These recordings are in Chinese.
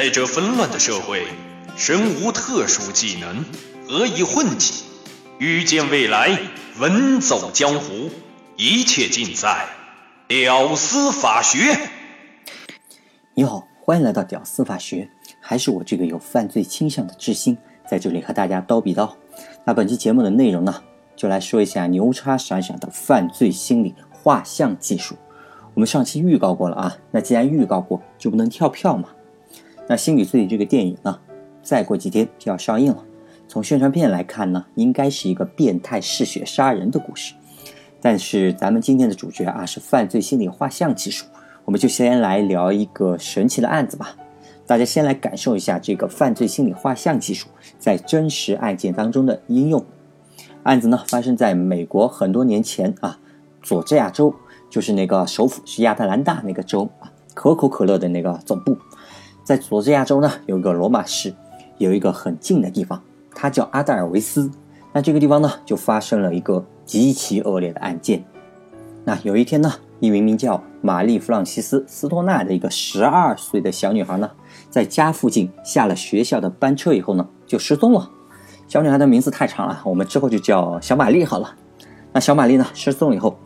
在这纷乱的社会，身无特殊技能，何以混迹？预见未来，稳走江湖，一切尽在屌丝法学。你好，欢迎来到屌丝法学，还是我这个有犯罪倾向的智星，在这里和大家叨比叨。那本期节目的内容呢，就来说一下牛叉闪闪的犯罪心理画像技术。我们上期预告过了啊，那既然预告过，就不能跳票嘛。那心理罪这个电影呢，再过几天就要上映了。从宣传片来看呢，应该是一个变态嗜血杀人的故事。但是咱们今天的主角啊，是犯罪心理画像技术。我们就先来聊一个神奇的案子吧。大家先来感受一下这个犯罪心理画像技术在真实案件当中的应用。案子呢，发生在美国很多年前啊，佐治亚州。就是那个首府是亚特兰大那个州啊，可口可乐的那个总部，在佐治亚州呢有一个罗马市，有一个很近的地方，它叫阿德尔维斯。那这个地方呢就发生了一个极其恶劣的案件。那有一天呢，一名名叫玛丽弗朗西斯斯托纳的一个十二岁的小女孩呢，在家附近下了学校的班车以后呢就失踪了。小女孩的名字太长了，我们之后就叫小玛丽好了。那小玛丽呢失踪以后。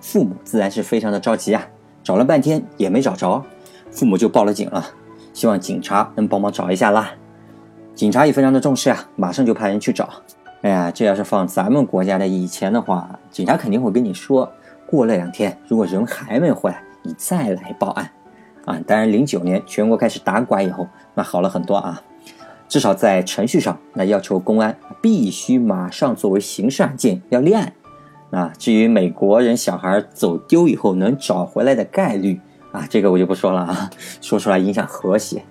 父母自然是非常的着急啊，找了半天也没找着，父母就报了警了，希望警察能帮忙找一下啦。警察也非常的重视啊，马上就派人去找。哎呀，这要是放咱们国家的以前的话，警察肯定会跟你说，过了两天，如果人还没回来，你再来报案。啊，当然零九年全国开始打拐以后，那好了很多啊，至少在程序上，那要求公安必须马上作为刑事案件要立案。啊，至于美国人小孩走丢以后能找回来的概率啊，这个我就不说了啊，说出来影响和谐。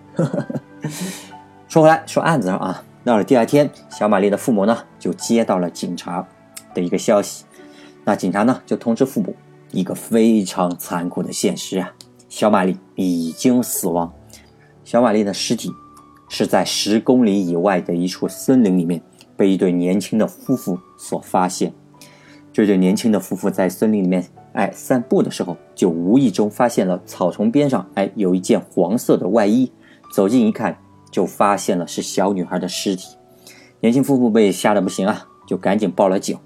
说回来，说案子上啊，到了第二天，小玛丽的父母呢就接到了警察的一个消息，那警察呢就通知父母一个非常残酷的现实啊，小玛丽已经死亡，小玛丽的尸体是在十公里以外的一处森林里面被一对年轻的夫妇所发现。这对年轻的夫妇在森林里面，哎，散步的时候，就无意中发现了草丛边上，哎，有一件黄色的外衣。走近一看，就发现了是小女孩的尸体。年轻夫妇被吓得不行啊，就赶紧报了警。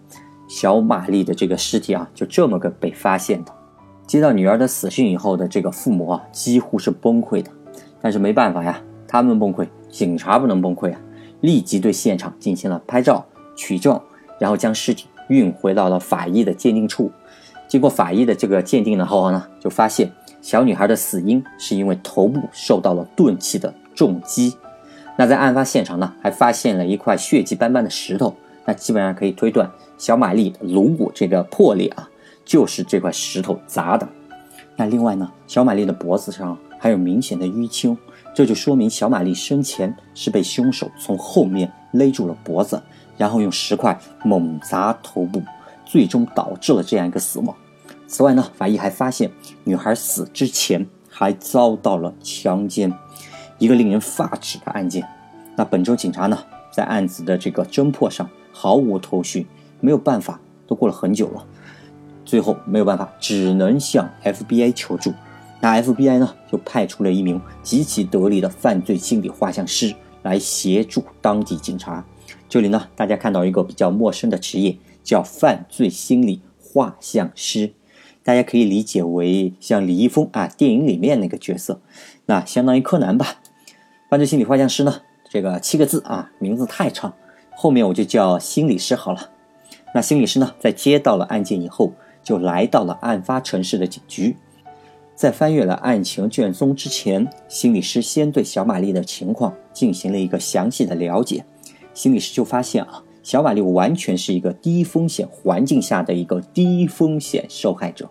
小玛丽的这个尸体啊，就这么个被发现的。接到女儿的死讯以后的这个父母啊，几乎是崩溃的。但是没办法呀，他们崩溃，警察不能崩溃啊，立即对现场进行了拍照、取证，然后将尸体。运回到了法医的鉴定处，经过法医的这个鉴定的后呢，就发现小女孩的死因是因为头部受到了钝器的重击。那在案发现场呢，还发现了一块血迹斑斑的石头，那基本上可以推断小玛丽颅骨这个破裂啊，就是这块石头砸的。那另外呢，小玛丽的脖子上还有明显的淤青，这就说明小玛丽生前是被凶手从后面勒住了脖子。然后用石块猛砸头部，最终导致了这样一个死亡。此外呢，法医还发现女孩死之前还遭到了强奸，一个令人发指的案件。那本州警察呢，在案子的这个侦破上毫无头绪，没有办法，都过了很久了，最后没有办法，只能向 FBI 求助。那 FBI 呢，就派出了一名极其得力的犯罪心理画像师来协助当地警察。这里呢，大家看到一个比较陌生的职业，叫犯罪心理画像师，大家可以理解为像李易峰啊电影里面那个角色，那相当于柯南吧。犯罪心理画像师呢，这个七个字啊，名字太长，后面我就叫心理师好了。那心理师呢，在接到了案件以后，就来到了案发城市的警局，在翻阅了案情卷宗之前，心理师先对小玛丽的情况进行了一个详细的了解。心理师就发现啊，小玛丽完全是一个低风险环境下的一个低风险受害者。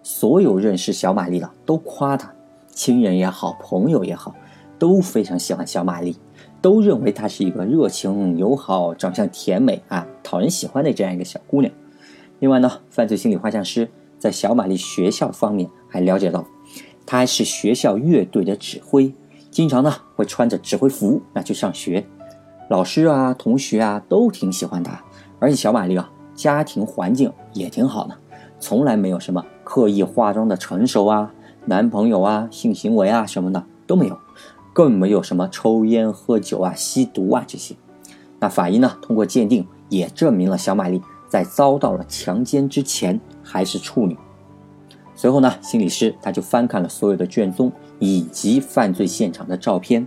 所有认识小玛丽的都夸她，亲人也好，朋友也好，都非常喜欢小玛丽，都认为她是一个热情友好、长相甜美啊、讨人喜欢的这样一个小姑娘。另外呢，犯罪心理画像师在小玛丽学校方面还了解到，她还是学校乐队的指挥，经常呢会穿着指挥服那去上学。老师啊，同学啊，都挺喜欢她，而且小玛丽啊，家庭环境也挺好的，从来没有什么刻意化妆的成熟啊，男朋友啊，性行为啊什么的都没有，更没有什么抽烟、喝酒啊、吸毒啊这些。那法医呢，通过鉴定也证明了小玛丽在遭到了强奸之前还是处女。随后呢，心理师他就翻看了所有的卷宗以及犯罪现场的照片。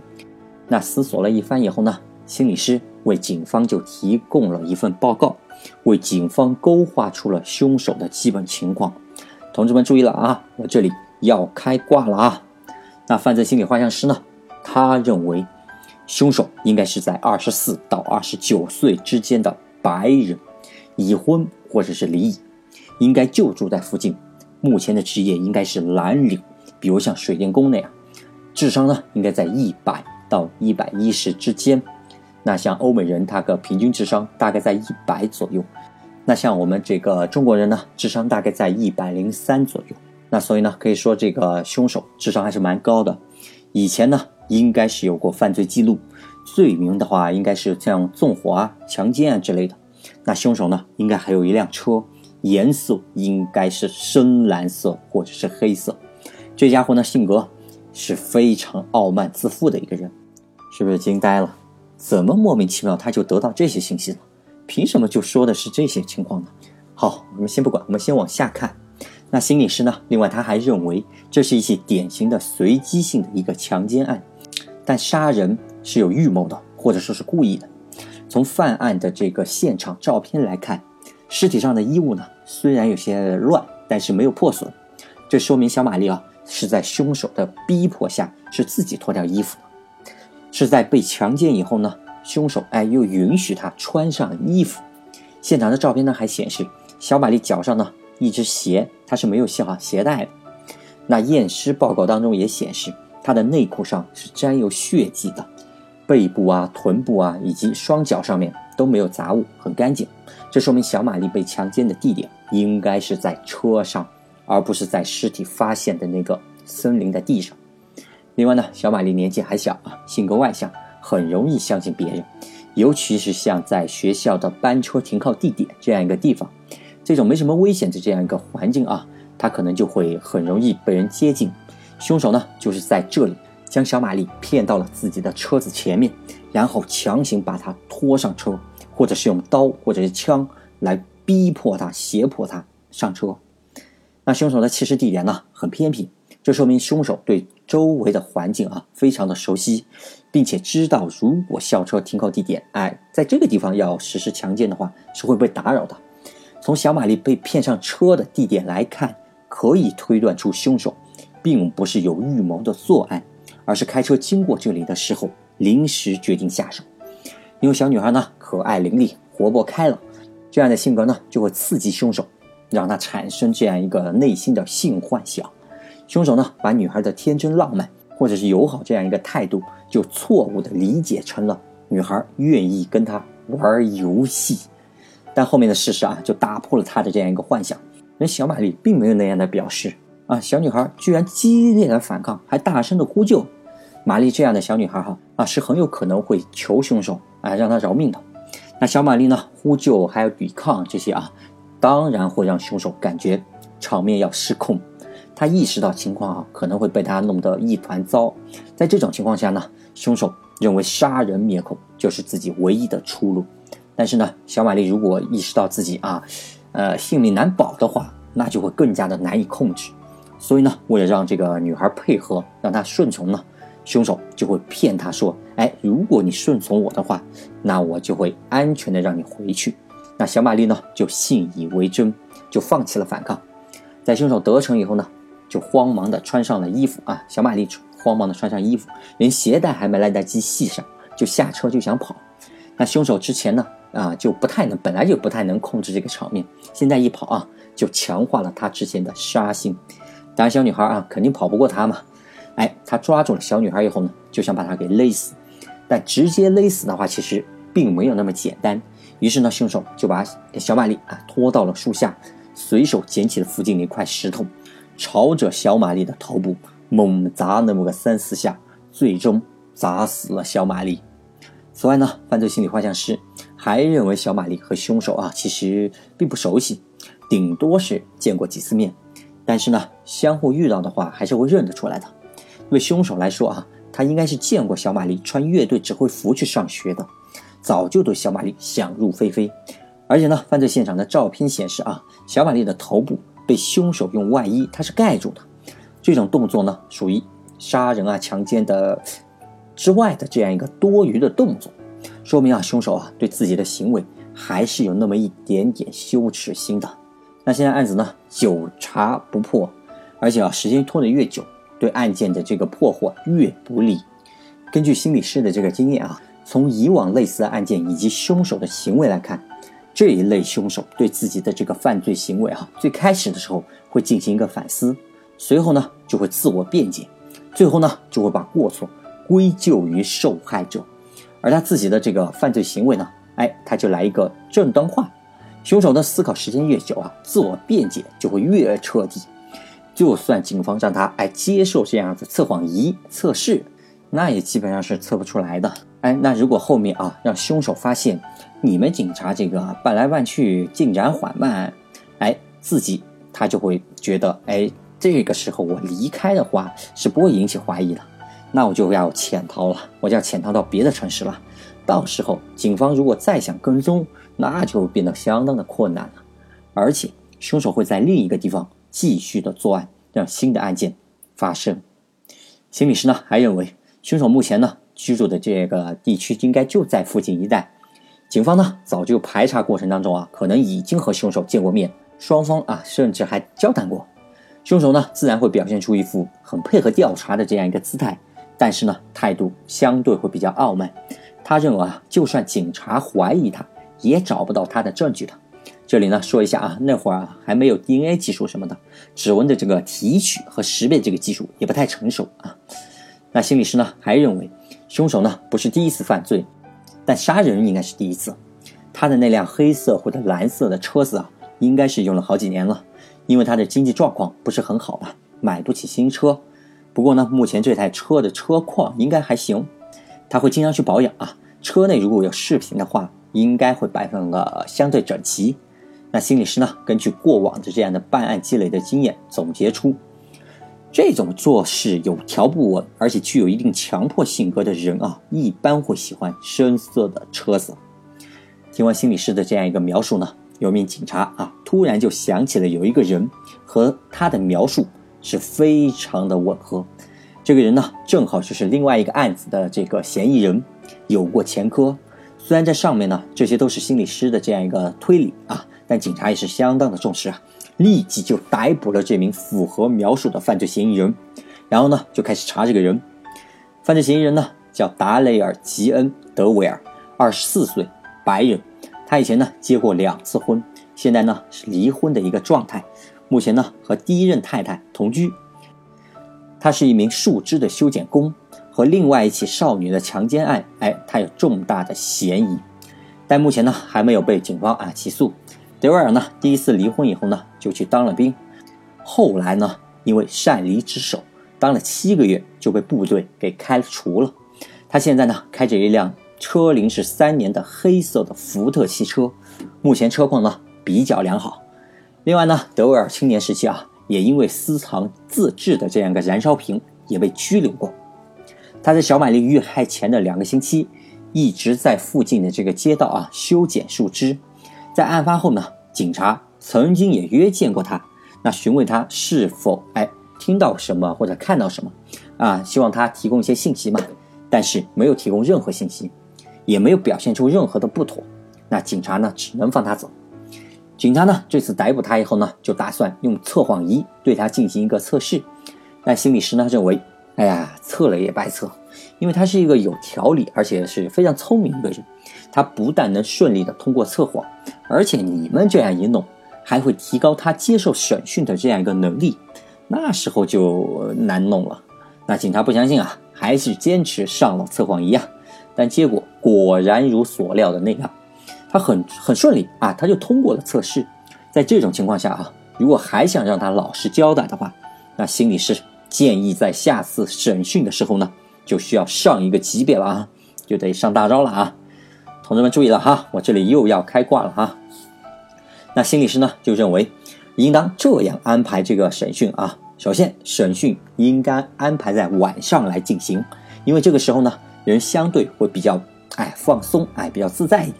那思索了一番以后呢，心理师为警方就提供了一份报告，为警方勾画出了凶手的基本情况。同志们注意了啊，我这里要开挂了啊！那犯罪心理画像师呢，他认为凶手应该是在二十四到二十九岁之间的白人，已婚或者是离异，应该就住在附近。目前的职业应该是蓝领，比如像水电工那样。智商呢，应该在一百。到一百一十之间，那像欧美人，他个平均智商大概在一百左右。那像我们这个中国人呢，智商大概在一百零三左右。那所以呢，可以说这个凶手智商还是蛮高的。以前呢，应该是有过犯罪记录，罪名的话应该是像纵火啊、强奸啊之类的。那凶手呢，应该还有一辆车，颜色应该是深蓝色或者是黑色。这家伙呢，性格是非常傲慢自负的一个人。是不是惊呆了？怎么莫名其妙他就得到这些信息了？凭什么就说的是这些情况呢？好，我们先不管，我们先往下看。那心理师呢？另外他还认为这是一起典型的随机性的一个强奸案，但杀人是有预谋的，或者说是故意的。从犯案的这个现场照片来看，尸体上的衣物呢虽然有些乱，但是没有破损，这说明小玛丽啊是在凶手的逼迫下是自己脱掉衣服。是在被强奸以后呢，凶手哎又允许她穿上衣服。现场的照片呢还显示，小玛丽脚上呢一只鞋，她是没有系好鞋带的。那验尸报告当中也显示，她的内裤上是沾有血迹的，背部啊、臀部啊以及双脚上面都没有杂物，很干净。这说明小玛丽被强奸的地点应该是在车上，而不是在尸体发现的那个森林的地上。另外呢，小玛丽年纪还小啊，性格外向，很容易相信别人，尤其是像在学校的班车停靠地点这样一个地方，这种没什么危险的这样一个环境啊，他可能就会很容易被人接近。凶手呢，就是在这里将小玛丽骗到了自己的车子前面，然后强行把她拖上车，或者是用刀或者是枪来逼迫她、胁迫她上车。那凶手的弃尸地点呢，很偏僻。这说明凶手对周围的环境啊非常的熟悉，并且知道如果校车停靠地点哎在这个地方要实施强奸的话是会被打扰的。从小玛丽被骗上车的地点来看，可以推断出凶手并不是有预谋的作案，而是开车经过这里的时候临时决定下手。因为小女孩呢可爱伶俐、活泼开朗，这样的性格呢就会刺激凶手，让他产生这样一个内心的性幻想。凶手呢，把女孩的天真浪漫或者是友好这样一个态度，就错误的理解成了女孩愿意跟他玩游戏。但后面的事实啊，就打破了他的这样一个幻想。人小玛丽并没有那样的表示啊，小女孩居然激烈的反抗，还大声的呼救。玛丽这样的小女孩哈啊，是很有可能会求凶手啊，让他饶命的。那小玛丽呢，呼救还有抵抗这些啊，当然会让凶手感觉场面要失控。他意识到情况啊可能会被他弄得一团糟，在这种情况下呢，凶手认为杀人灭口就是自己唯一的出路。但是呢，小玛丽如果意识到自己啊，呃，性命难保的话，那就会更加的难以控制。所以呢，为了让这个女孩配合，让她顺从呢，凶手就会骗她说：“哎，如果你顺从我的话，那我就会安全的让你回去。”那小玛丽呢就信以为真，就放弃了反抗。在凶手得逞以后呢。就慌忙的穿上了衣服啊，小玛丽慌忙的穿上衣服，连鞋带还没来得及系上，就下车就想跑。那凶手之前呢啊就不太能，本来就不太能控制这个场面，现在一跑啊，就强化了他之前的杀心。当然，小女孩啊肯定跑不过他嘛。哎，他抓住了小女孩以后呢，就想把她给勒死。但直接勒死的话，其实并没有那么简单。于是呢，凶手就把小玛丽啊拖到了树下，随手捡起了附近的一块石头。朝着小玛丽的头部猛砸那么个三四下，最终砸死了小玛丽。此外呢，犯罪心理画像师还认为小玛丽和凶手啊其实并不熟悉，顶多是见过几次面。但是呢，相互遇到的话还是会认得出来的。因为凶手来说啊，他应该是见过小玛丽穿乐队指挥服去上学的，早就对小玛丽想入非非。而且呢，犯罪现场的照片显示啊，小玛丽的头部被凶手用外衣它是盖住的，这种动作呢属于杀人啊、强奸的之外的这样一个多余的动作，说明啊凶手啊对自己的行为还是有那么一点点羞耻心的。那现在案子呢久查不破，而且啊时间拖得越久，对案件的这个破获越不利。根据心理师的这个经验啊，从以往类似的案件以及凶手的行为来看。这一类凶手对自己的这个犯罪行为，哈，最开始的时候会进行一个反思，随后呢就会自我辩解，最后呢就会把过错归咎于受害者，而他自己的这个犯罪行为呢，哎，他就来一个正当化。凶手的思考时间越久啊，自我辩解就会越彻底。就算警方让他哎接受这样的测谎仪测试，那也基本上是测不出来的。哎，那如果后面啊让凶手发现。你们警察这个办来办去进展缓慢，哎，自己他就会觉得，哎，这个时候我离开的话是不会引起怀疑的，那我就要潜逃了，我就要潜逃到别的城市了。到时候警方如果再想跟踪，那就变得相当的困难了。而且凶手会在另一个地方继续的作案，让新的案件发生。心理师呢还认为，凶手目前呢居住的这个地区应该就在附近一带。警方呢，早就排查过程当中啊，可能已经和凶手见过面，双方啊，甚至还交谈过。凶手呢，自然会表现出一副很配合调查的这样一个姿态，但是呢，态度相对会比较傲慢。他认为啊，就算警察怀疑他，也找不到他的证据的。这里呢，说一下啊，那会儿啊，还没有 DNA 技术什么的，指纹的这个提取和识别这个技术也不太成熟啊。那心理师呢，还认为凶手呢，不是第一次犯罪。但杀人应该是第一次，他的那辆黑色或者蓝色的车子啊，应该是用了好几年了，因为他的经济状况不是很好吧，买不起新车。不过呢，目前这台车的车况应该还行，他会经常去保养啊。车内如果有视频的话，应该会摆放的相对整齐。那心理师呢，根据过往的这样的办案积累的经验，总结出。这种做事有条不紊，而且具有一定强迫性格的人啊，一般会喜欢深色的车子。听完心理师的这样一个描述呢，有名警察啊，突然就想起了有一个人和他的描述是非常的吻合。这个人呢，正好就是另外一个案子的这个嫌疑人，有过前科。虽然在上面呢，这些都是心理师的这样一个推理啊，但警察也是相当的重视啊。立即就逮捕了这名符合描述的犯罪嫌疑人，然后呢就开始查这个人。犯罪嫌疑人呢叫达雷尔·吉恩·德维尔，二十四岁，白人。他以前呢结过两次婚，现在呢是离婚的一个状态。目前呢和第一任太太同居。他是一名树枝的修剪工，和另外一起少女的强奸案，哎，他有重大的嫌疑，但目前呢还没有被警方啊起诉。德维尔呢，第一次离婚以后呢，就去当了兵，后来呢，因为擅离职守，当了七个月就被部队给开除了。他现在呢，开着一辆车龄是三年的黑色的福特汽车，目前车况呢比较良好。另外呢，德维尔青年时期啊，也因为私藏自制的这样一个燃烧瓶，也被拘留过。他在小玛丽遇害前的两个星期，一直在附近的这个街道啊修剪树枝。在案发后呢，警察曾经也约见过他，那询问他是否哎听到什么或者看到什么，啊，希望他提供一些信息嘛，但是没有提供任何信息，也没有表现出任何的不妥，那警察呢只能放他走。警察呢这次逮捕他以后呢，就打算用测谎仪对他进行一个测试，但心理师呢认为，哎呀，测了也白测，因为他是一个有条理而且是非常聪明的人，他不但能顺利的通过测谎。而且你们这样一弄，还会提高他接受审讯的这样一个能力，那时候就难弄了。那警察不相信啊，还是坚持上了测谎仪啊。但结果果然如所料的那样，他很很顺利啊，他就通过了测试。在这种情况下啊，如果还想让他老实交代的话，那心理师建议在下次审讯的时候呢，就需要上一个级别了啊，就得上大招了啊。同志们注意了哈，我这里又要开挂了哈。那心理师呢就认为，应当这样安排这个审讯啊。首先，审讯应该安排在晚上来进行，因为这个时候呢，人相对会比较哎放松，哎比较自在一点，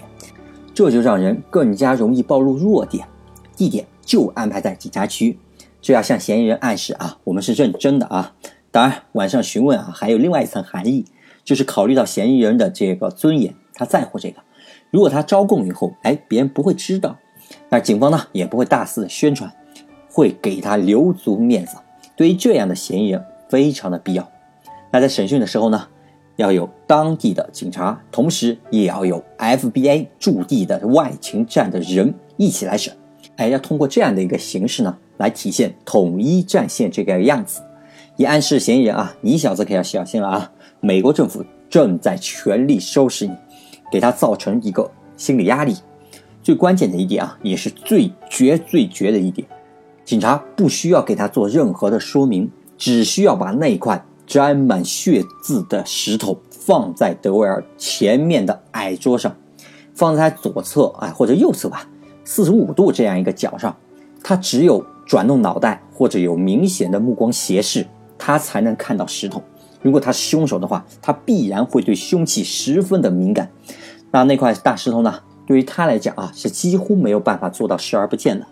这就让人更加容易暴露弱点。地点就安排在警察区，这要向嫌疑人暗示啊，我们是认真的啊。当然，晚上询问啊，还有另外一层含义，就是考虑到嫌疑人的这个尊严，他在乎这个。如果他招供以后，哎，别人不会知道，那警方呢也不会大肆的宣传，会给他留足面子。对于这样的嫌疑人，非常的必要。那在审讯的时候呢，要有当地的警察，同时也要有 FBI 驻地的外勤站的人一起来审。哎，要通过这样的一个形式呢，来体现统一战线这个样子。也暗示嫌疑人啊，你小子可要小心了啊！美国政府正在全力收拾你，给他造成一个心理压力。最关键的一点啊，也是最绝最绝的一点，警察不需要给他做任何的说明，只需要把那块沾满血渍的石头放在德维尔前面的矮桌上，放在左侧哎或者右侧吧，四十五度这样一个角上，他只有转动脑袋或者有明显的目光斜视。他才能看到石头。如果他是凶手的话，他必然会对凶器十分的敏感。那那块大石头呢？对于他来讲啊，是几乎没有办法做到视而不见的。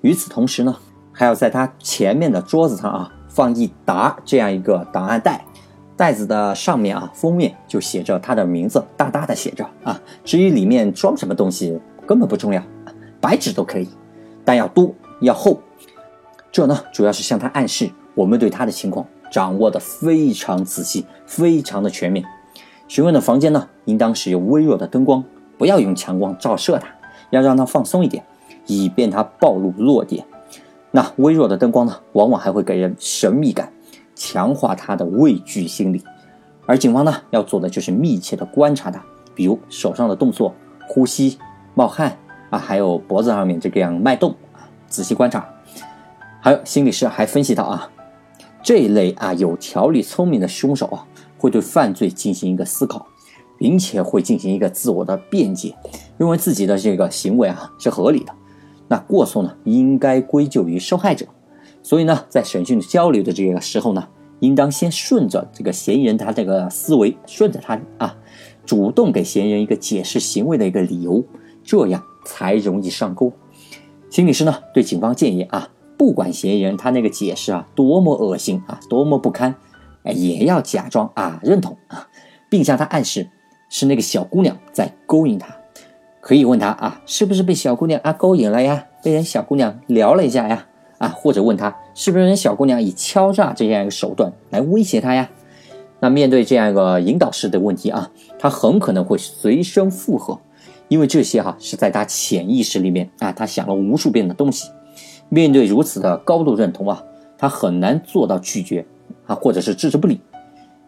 与此同时呢，还要在他前面的桌子上啊放一沓这样一个档案袋，袋子的上面啊封面就写着他的名字，大大的写着啊。至于里面装什么东西根本不重要，白纸都可以，但要多要厚。这呢，主要是向他暗示。我们对他的情况掌握的非常仔细，非常的全面。询问的房间呢，应当使用微弱的灯光，不要用强光照射他，要让他放松一点，以便他暴露弱点。那微弱的灯光呢，往往还会给人神秘感，强化他的畏惧心理。而警方呢，要做的就是密切的观察他，比如手上的动作、呼吸、冒汗啊，还有脖子上面这个样脉动啊，仔细观察。还有心理师还分析到啊。这一类啊有条理、聪明的凶手啊，会对犯罪进行一个思考，并且会进行一个自我的辩解，认为自己的这个行为啊是合理的。那过错呢，应该归咎于受害者。所以呢，在审讯交流的这个时候呢，应当先顺着这个嫌疑人他这个思维，顺着他啊，主动给嫌疑人一个解释行为的一个理由，这样才容易上钩。心理师呢，对警方建议啊。不管嫌疑人他那个解释啊多么恶心啊多么不堪，哎也要假装啊认同啊，并向他暗示是那个小姑娘在勾引他，可以问他啊是不是被小姑娘啊勾引了呀？被人小姑娘撩了一下呀？啊或者问他是不是人小姑娘以敲诈这样一个手段来威胁他呀？那面对这样一个引导式的问题啊，他很可能会随声附和，因为这些哈是在他潜意识里面啊他想了无数遍的东西。面对如此的高度认同啊，他很难做到拒绝啊，或者是置之不理。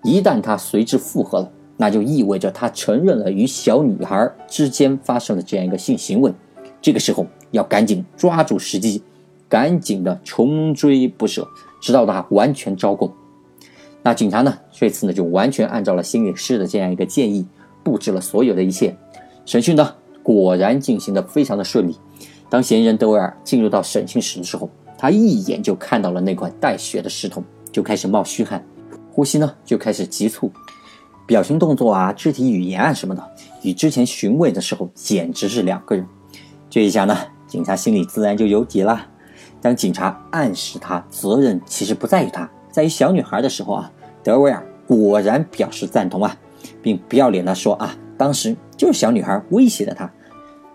一旦他随之附和了，那就意味着他承认了与小女孩之间发生的这样一个性行为。这个时候要赶紧抓住时机，赶紧的穷追不舍，直到他完全招供。那警察呢，这次呢就完全按照了心理师的这样一个建议，布置了所有的一切。审讯呢，果然进行的非常的顺利。当嫌疑人德维尔进入到审讯室的时候，他一眼就看到了那块带血的石头，就开始冒虚汗，呼吸呢就开始急促，表情动作啊、肢体语言啊什么的，与之前询问的时候简直是两个人。这一下呢，警察心里自然就有底了。当警察暗示他责任其实不在于他，在于小女孩的时候啊，德维尔果然表示赞同啊，并不要脸的说啊，当时就是小女孩威胁的他。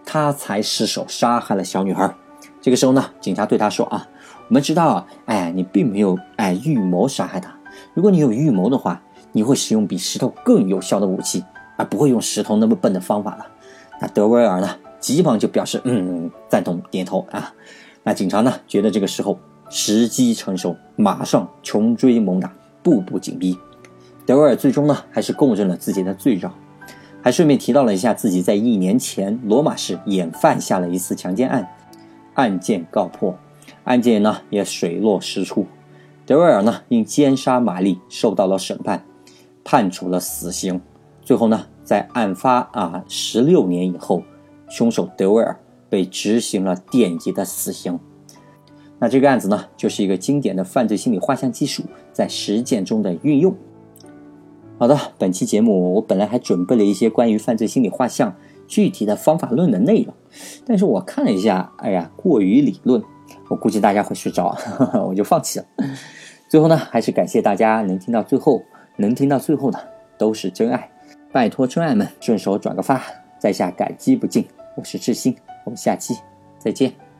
他才失手杀害了小女孩。这个时候呢，警察对他说：“啊，我们知道，哎，你并没有哎预谋杀害他。如果你有预谋的话，你会使用比石头更有效的武器，而不会用石头那么笨的方法了。”那德威尔呢，急忙就表示：“嗯，赞同，点头啊。”那警察呢，觉得这个时候时机成熟，马上穷追猛打，步步紧逼。德威尔最终呢，还是供认了自己的罪状。还顺便提到了一下自己在一年前罗马市也犯下了一次强奸案，案件告破，案件呢也水落石出，德维尔呢因奸杀玛丽受到了审判，判处了死刑。最后呢，在案发啊十六年以后，凶手德维尔被执行了电击的死刑。那这个案子呢，就是一个经典的犯罪心理画像技术在实践中的运用。好的，本期节目我本来还准备了一些关于犯罪心理画像具体的方法论的内容，但是我看了一下，哎呀，过于理论，我估计大家会睡着，我就放弃了。最后呢，还是感谢大家能听到最后，能听到最后的都是真爱，拜托真爱们顺手转个发，在下感激不尽。我是志新，我们下期再见。